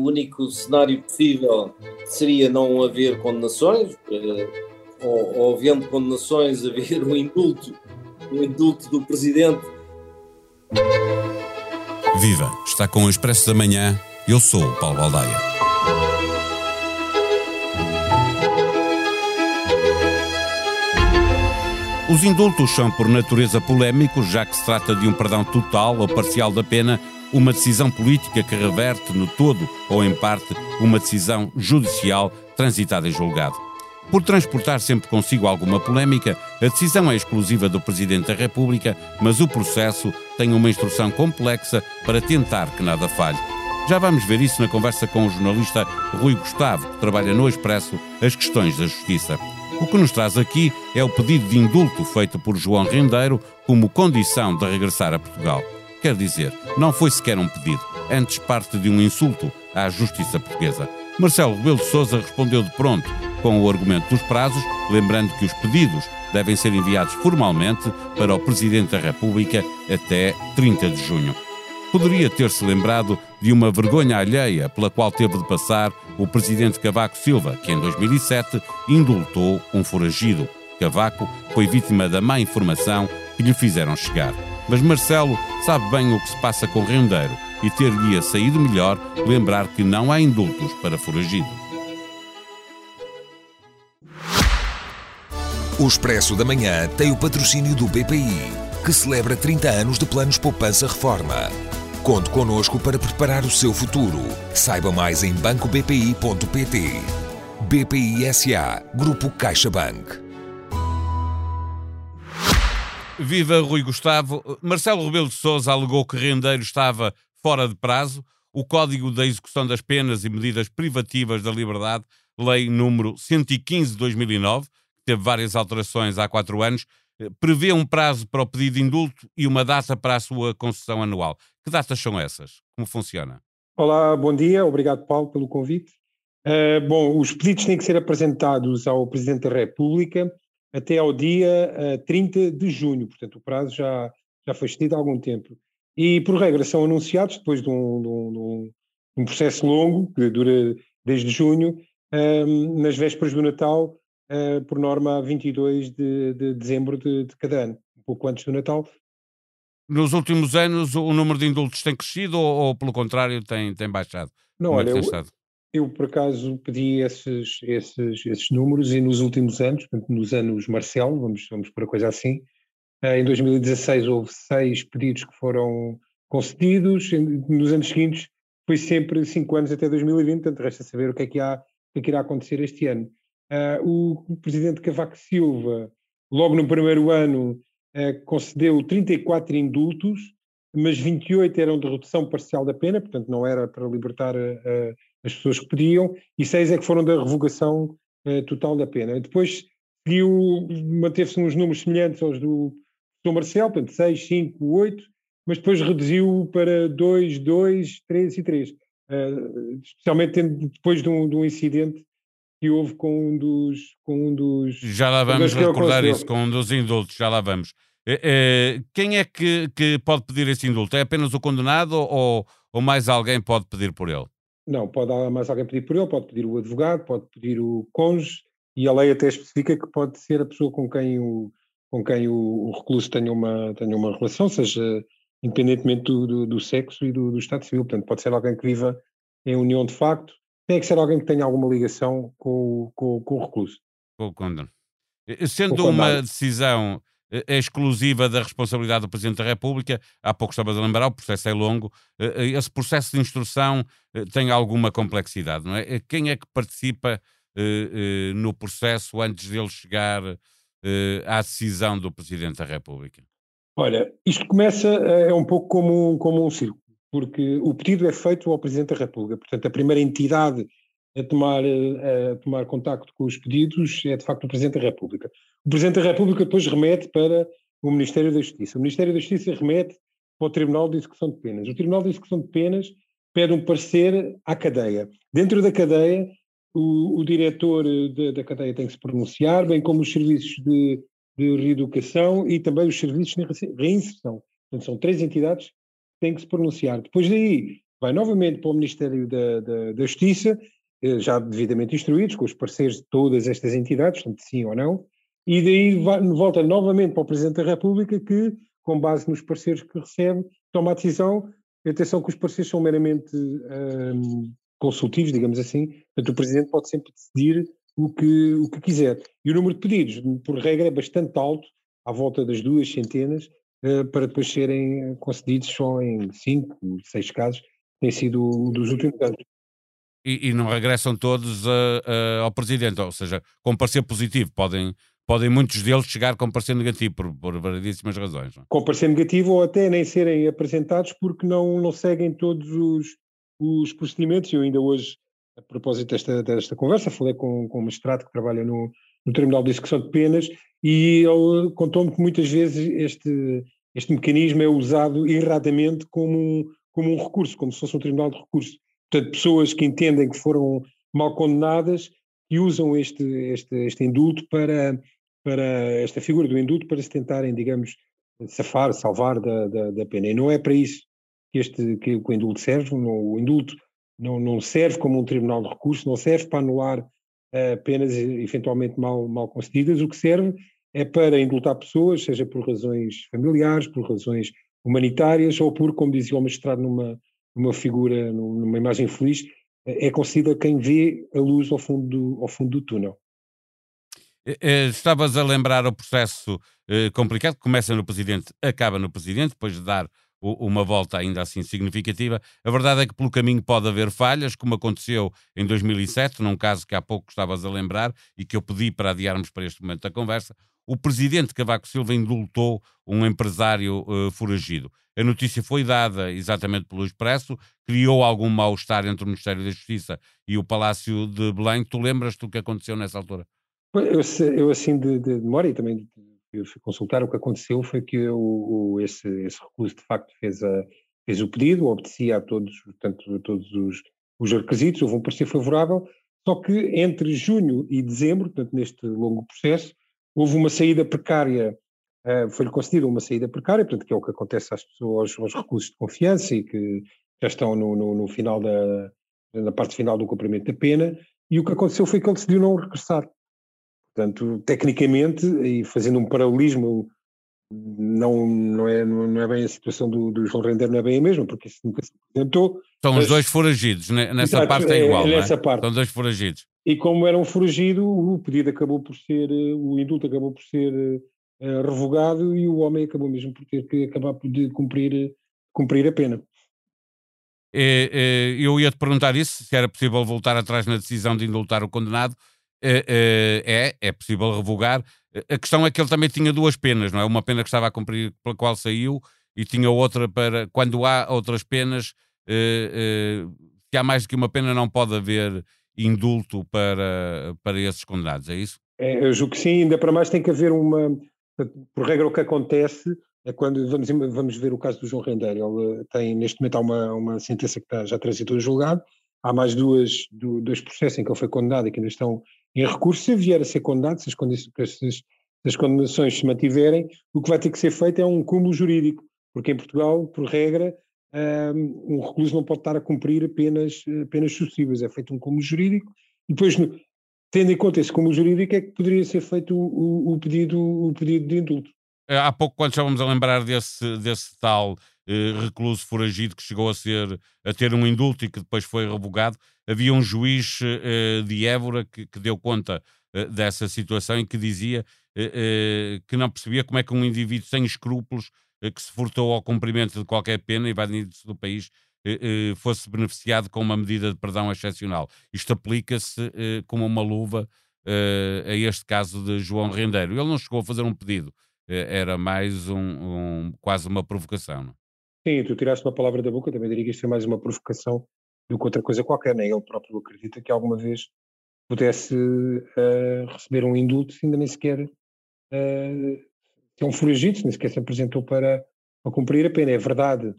o único cenário possível seria não haver condenações, ou, ou havendo condenações, haver um indulto, um indulto do Presidente. Viva! Está com o Expresso da Manhã. Eu sou o Paulo Baldaia. Os indultos são, por natureza, polémicos, já que se trata de um perdão total ou parcial da pena, uma decisão política que reverte no todo ou em parte uma decisão judicial transitada em julgado. Por transportar sempre consigo alguma polémica, a decisão é exclusiva do Presidente da República, mas o processo tem uma instrução complexa para tentar que nada falhe. Já vamos ver isso na conversa com o jornalista Rui Gustavo, que trabalha no Expresso as questões da justiça. O que nos traz aqui é o pedido de indulto feito por João Rendeiro como condição de regressar a Portugal. Quer dizer, não foi sequer um pedido, antes parte de um insulto à justiça portuguesa. Marcelo Rebelo de Sousa respondeu de pronto com o argumento dos prazos, lembrando que os pedidos devem ser enviados formalmente para o Presidente da República até 30 de junho poderia ter-se lembrado de uma vergonha alheia pela qual teve de passar o presidente Cavaco Silva, que em 2007 indultou um foragido. Cavaco foi vítima da má informação que lhe fizeram chegar. Mas Marcelo sabe bem o que se passa com Rendeiro e ter-lhe saído melhor lembrar que não há indultos para foragido. O Expresso da Manhã tem o patrocínio do BPI, que celebra 30 anos de planos poupança reforma. Conte connosco para preparar o seu futuro. Saiba mais em bancobpi.pt. BPI SA, Grupo CaixaBank. Viva Rui Gustavo. Marcelo Rebelo de Sousa alegou que Rendeiro estava fora de prazo. O Código da Execução das Penas e Medidas Privativas da Liberdade, lei número 115 de 2009, que teve várias alterações há quatro anos, eh, prevê um prazo para o pedido de indulto e uma data para a sua concessão anual. Que datas são essas? Como funciona? Olá, bom dia. Obrigado, Paulo, pelo convite. Uh, bom, os pedidos têm que ser apresentados ao Presidente da República até ao dia uh, eh, 30 de junho, portanto o prazo já, já foi excedido há algum tempo. E, por regra, são anunciados depois de um, de um, de um, processo longo, que dura desde junho, uh, nas vésperas do Natal, uh, por norma a 22 de, de dezembro de, de, cada ano, um pouco antes do Natal. Nos últimos anos o número de indultos tem crescido ou, ou pelo contrário tem, tem baixado? Não, Como é olha, eu, eu, por acaso pedi esses, esses, esses números e nos últimos anos, nos anos Marcelo, vamos, vamos por a coisa assim, uh, em 2016 houve seis pedidos que foram concedidos, nos anos seguintes foi sempre cinco anos até 2020, portanto resta saber o que é que, há, o que, é que irá acontecer este ano. Uh, o, presidente Cavaco Silva, logo no primeiro ano, concedeu 34 indultos, mas 28 eram de redução parcial da pena, portanto não era para libertar uh, as pessoas que pediam, e seis é que foram da revogação total da pena. Depois seguiu, manteve-se uns números semelhantes aos do Sr. Marcelo, portanto 6, 5, 8, mas depois reduziu para 2, 2, 3 e 3. especialmente depois de um, de um incidente que houve com um dos. Com um dos já lá vamos recordar isso, com um dos indultos, já lá vamos. É, é, quem é que, que pode pedir esse indulto? É apenas o condenado ou, ou mais alguém pode pedir por ele? Não, pode mais alguém pedir por ele, pode pedir o advogado, pode pedir o cônjuge, e a lei até especifica que pode ser a pessoa com quem o, com quem o, o recluso tenha uma, tenha uma relação, seja independentemente do, do, do sexo e do, do, Estado civil. Portanto, pode ser alguém que viva em união de facto, tem que ser alguém que tenha alguma ligação com, com, com o recluso. Com o condenado. Sendo uma decisão eh, exclusiva da responsabilidade do Presidente da República, há pouco estava a lembrar, o processo é longo, eh, eh, esse processo de instrução tem alguma complexidade, não é? Quem é que participa no processo antes dele chegar à decisão do Presidente da República? Olha, isto começa, é um pouco como, como um círculo porque o pedido é feito ao Presidente da República. Portanto, a primeira entidade a tomar, a tomar contacto com os pedidos é, de facto, o Presidente da República. O Presidente da República depois remete para o Ministério da Justiça. O Ministério da Justiça remete para o Tribunal de Execução de Penas. O Tribunal de Execução de Penas pede um parecer à cadeia. Dentro da cadeia, o, o diretor de, da cadeia tem que se pronunciar, bem como os serviços de, de reeducação e também os serviços de reinserção. Portanto, são três entidades tem que se pronunciar. Depois daí, vai novamente para o Ministério da, da, da Justiça, eh, já devidamente instruídos, com os parceiros de todas estas entidades, portanto, sim ou não, e daí vai, volta novamente para o Presidente da República, que, com base nos parceiros que recebe, toma a decisão. Atenção que os parceiros são meramente um, consultivos, digamos assim, portanto, o Presidente pode sempre decidir o que, o que quiser. E o número de pedidos, por regra, é bastante alto, à volta das duas centenas, para depois serem concedidos só em cinco, seis casos, tem sido dos últimos anos. E, e não regressam todos uh, uh, ao Presidente, ou seja, com parecer positivo, podem, podem muitos deles chegar com parecer negativo, por, por variedíssimas razões. Não? Com parecer negativo ou até nem serem apresentados porque não, não seguem todos os, os procedimentos. Eu ainda hoje, a propósito desta, desta conversa, falei com, com um magistrado que trabalha no, no Tribunal de Execução de Penas e ele contou-me que muitas vezes este, este mecanismo é usado erradamente como um, como um recurso, como se fosse um tribunal de recurso. Portanto, pessoas que entendem que foram mal condenadas e usam este, este, este indulto para, para esta figura do indulto para se tentarem, digamos, safar, salvar da, da, da pena. E não é para isso que, este, que o indulto serve. Não, o indulto não, não serve como um tribunal de recurso, não serve para anular penas eventualmente mal, mal concedidas. O que serve é para indultar pessoas, seja por razões familiares, por razões humanitárias ou por, como dizia o magistrado numa, numa figura, numa imagem feliz, é concedida quem vê a luz ao fundo do, ao fundo do túnel. Eh, eh, estavas a lembrar o processo eh, complicado que começa no Presidente, acaba no Presidente, depois de dar uma volta ainda assim significativa. A verdade é que pelo caminho pode haver falhas, como aconteceu em 2007, num caso que há pouco estavas a lembrar e que eu pedi para adiarmos para este momento da conversa. O presidente Cavaco Silva indultou um empresário uh, foragido. A notícia foi dada exatamente pelo Expresso, criou algum mal-estar entre o Ministério da Justiça e o Palácio de Belém. Tu lembras do que aconteceu nessa altura? Eu, eu assim de, de memória e também eu fui consultar, o que aconteceu foi que o, esse, esse recurso de facto fez, a, fez o pedido, obedecia a todos, portanto, a todos os, os requisitos, houve um parecer favorável, só que entre junho e dezembro, portanto, neste longo processo, houve uma saída precária, uh, foi-lhe concedida uma saída precária, portanto, que é o que acontece às pessoas, aos recursos de confiança e que já estão no, no, no final da, na parte final do cumprimento da pena, e o que aconteceu foi que ele decidiu não regressar. Portanto, tecnicamente, e fazendo um paralelismo, não, não, é, não é bem a situação do, do João Render, não é bem a mesma, porque isso nunca se apresentou. São mas... os dois foragidos, né? nessa Exato, parte é, é igual. É, nessa é? parte. São dois foragidos. E como era um foragido, o pedido acabou por ser, o indulto acabou por ser uh, revogado e o homem acabou mesmo por ter que acabar de cumprir, cumprir a pena. É, é, eu ia te perguntar isso, se era possível voltar atrás na decisão de indultar o condenado. É, é, é, é possível revogar. A questão é que ele também tinha duas penas, não é? Uma pena que estava a cumprir pela qual saiu e tinha outra para. Quando há outras penas, eh, se há mais do que uma pena, não pode haver indulto para, para esses condenados, é isso? É, eu julgo que sim, ainda para mais tem que haver uma. Por regra, o que acontece é quando vamos, vamos ver o caso do João Rendeiro. Ele tem, neste momento, há uma, uma sentença que está, já transitou em julgado. Há mais duas, dois processos em que ele foi condenado e que ainda estão em recurso, se vier a ser condenado, se as, se as condenações se mantiverem, o que vai ter que ser feito é um cúmulo jurídico, porque em Portugal, por regra, um recluso não pode estar a cumprir apenas, apenas sucessivas, é feito um cúmulo jurídico, e depois, tendo em conta esse cúmulo jurídico, é que poderia ser feito o, o, pedido, o pedido de indulto. Há pouco, quando estávamos a lembrar desse, desse tal eh, recluso foragido que chegou a, ser, a ter um indulto e que depois foi revogado, havia um juiz eh, de Évora que, que deu conta eh, dessa situação e que dizia que não percebia como é que um indivíduo sem escrúpulos que se furtou ao cumprimento de qualquer pena e evadindo-se do país fosse beneficiado com uma medida de perdão excepcional. Isto aplica-se como uma luva a este caso de João Rendeiro. Ele não chegou a fazer um pedido, era mais um, um quase uma provocação. Não? Sim, tu tiraste uma palavra da boca, também diria que isto é mais uma provocação do que outra coisa qualquer, nem ele próprio acredita que alguma vez pudesse uh, receber um indulto, ainda nem sequer uh, é um foragido, nem sequer se apresentou para, para cumprir a pena. É verdade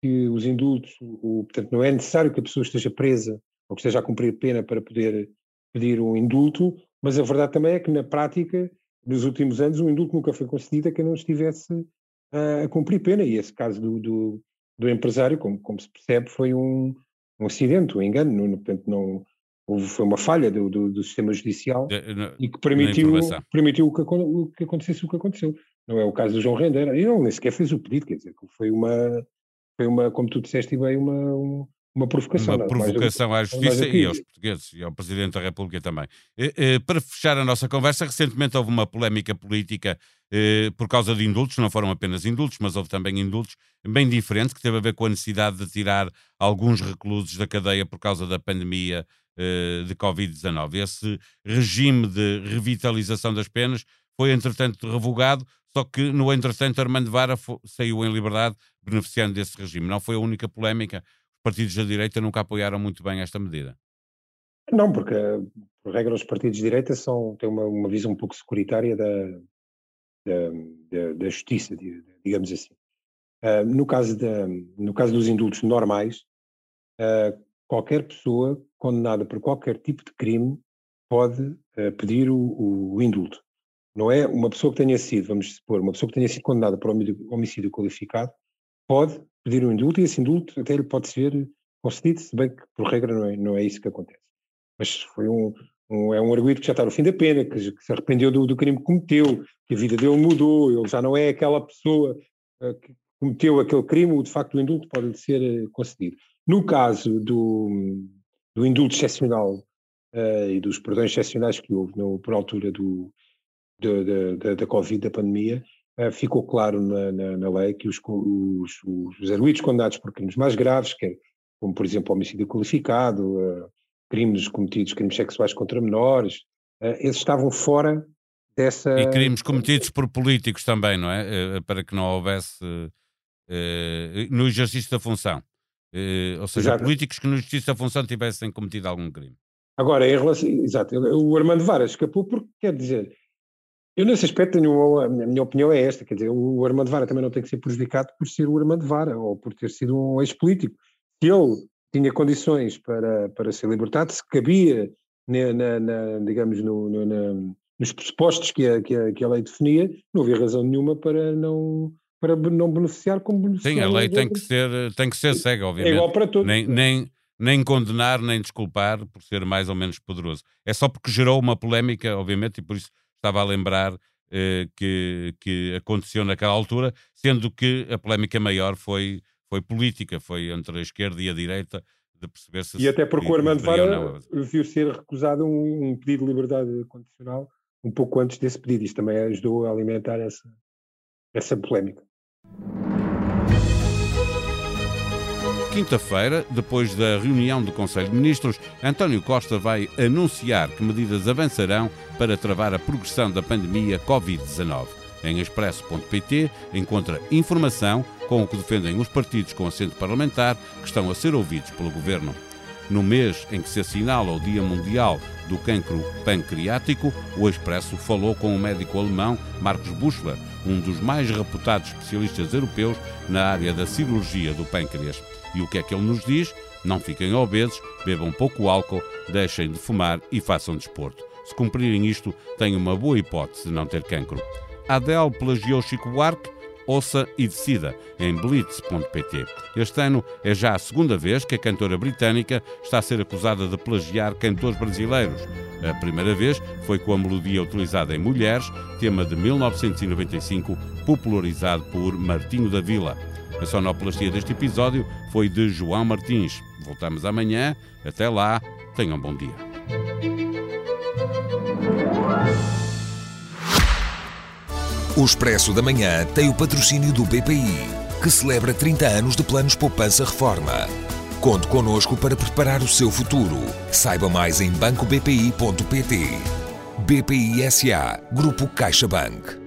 que os indultos, o, portanto, não é necessário que a pessoa esteja presa ou que esteja a cumprir pena para poder pedir um indulto, mas a verdade também é que na prática, nos últimos anos, o indulto nunca foi concedido a quem não estivesse a cumprir pena, e esse caso do, do, do empresário, como, como se percebe, foi um, um acidente, um engano, não, portanto não houve, foi uma falha do, do, do sistema judicial de, no, e que permitiu, permitiu que, que acontecesse o que aconteceu. Não é o caso do João Rendeira, e não nem sequer fez o pedido, quer dizer, foi uma, foi uma como tu disseste bem, uma, uma provocação. Uma provocação à justiça e aos portugueses e ao Presidente da República também. Para fechar a nossa conversa, recentemente houve uma polémica política por causa de indultos, não foram apenas indultos, mas houve também indultos bem diferentes, que teve a ver com a necessidade de tirar alguns reclusos da cadeia por causa da pandemia de Covid-19. Esse regime de revitalização das penas foi, entretanto, revogado, só que, no entretanto, Armando Vara saiu em liberdade, beneficiando desse regime. Não foi a única polémica partidos da direita nunca apoiaram muito bem esta medida. Não, porque, por regra, os partidos de direita são, têm uma, uma visão um pouco securitária da, da, da, da justiça, digamos assim. Uh, no, caso no caso dos indultos normais, uh, qualquer pessoa condenada por qualquer tipo de crime pode uh, pedir o, o, indulto. Não é uma pessoa que tenha sido, vamos supor, uma pessoa que tenha sido condenada por homicídio qualificado, pode pedir um indulto e esse indulto até lhe pode ser concedido, se bem que por regra não é, não é isso que acontece. Mas foi um, um, é um arguído que já está no fim da pena, que, que se arrependeu do, do, crime que cometeu, que a vida dele mudou, ele já não é aquela pessoa uh, que cometeu aquele crime, de facto o indulto pode lhe ser uh, concedido. No caso do, do indulto excepcional uh, e dos perdões excepcionais que houve no, por altura do, da, da, Covid, da pandemia, eh, ficou claro na, na, na lei que os, os, os arguídos condenados por crimes mais graves, que, é, como por exemplo homicídio qualificado, uh, crimes cometidos, crimes sexuais contra menores, uh, esses estavam fora dessa... E crimes cometidos por políticos também, não é? Uh, para que não houvesse no exercício da função. ou seja, exato. políticos que no exercício da função tivessem cometido algum crime. Agora, em relação, exato, o Armando Vara escapou porque, quer dizer, eu, nesse aspecto, tenho, a minha opinião é esta: quer dizer, o Armando Vara também não tem que ser prejudicado por ser o Armando Vara ou por ter sido um ex-político. Se ele tinha condições para, para ser libertado, se cabia, na, na, na digamos, no, no, na, nos pressupostos que a, que, a, que a lei definia, não havia razão nenhuma para não, para não beneficiar como beneficiar. Sim, a lei tem que, ser, tem que ser cega, obviamente. É igual para todos. Nem, nem, nem condenar, nem desculpar por ser mais ou menos poderoso. É só porque gerou uma polémica, obviamente, e por isso estava a lembrar eh, que, que aconteceu naquela altura, sendo que a polémica maior foi, foi política, foi entre a esquerda e a direita, de perceber se. E até porque o Armando Vara viu ser recusado um, um, pedido de liberdade condicional um pouco antes desse pedido. Isto também ajudou a alimentar essa, essa polémica. Quinta-feira, depois da reunião do Conselho de Ministros, António Costa vai anunciar que medidas avançarão para travar a progressão da pandemia Covid-19. Em expresso.pt encontra informação com o que defendem os partidos com assento parlamentar que estão a ser ouvidos pelo governo. No mês em que se assinala o Dia Mundial do Cancro Pancreático, o Expresso falou com o médico alemão Marcos Buschler, um dos mais reputados especialistas europeus na área da cirurgia do pâncreas. E o que é que ele nos diz? Não fiquem obesos, bebam pouco álcool, deixem de fumar e façam desporto. Se cumprirem isto, têm uma boa hipótese de não ter cancro. Adele plagiou Chico Buarque? Ouça e decida em blitz.pt. Este ano é já a segunda vez que a cantora britânica está a ser acusada de plagiar cantores brasileiros. A primeira vez foi com a melodia utilizada em Mulheres, tema de 1995, popularizado por Martinho da Vila. A sonoplastia deste episódio foi de João Martins. Voltamos amanhã. Até lá, tenham um bom dia. O Expresso da Manhã tem o patrocínio do BPI, que celebra 30 anos de planos poupança reforma. Conte connosco para preparar o seu futuro. Saiba mais em bancobpi.pt. BPI SA, Grupo CaixaBank.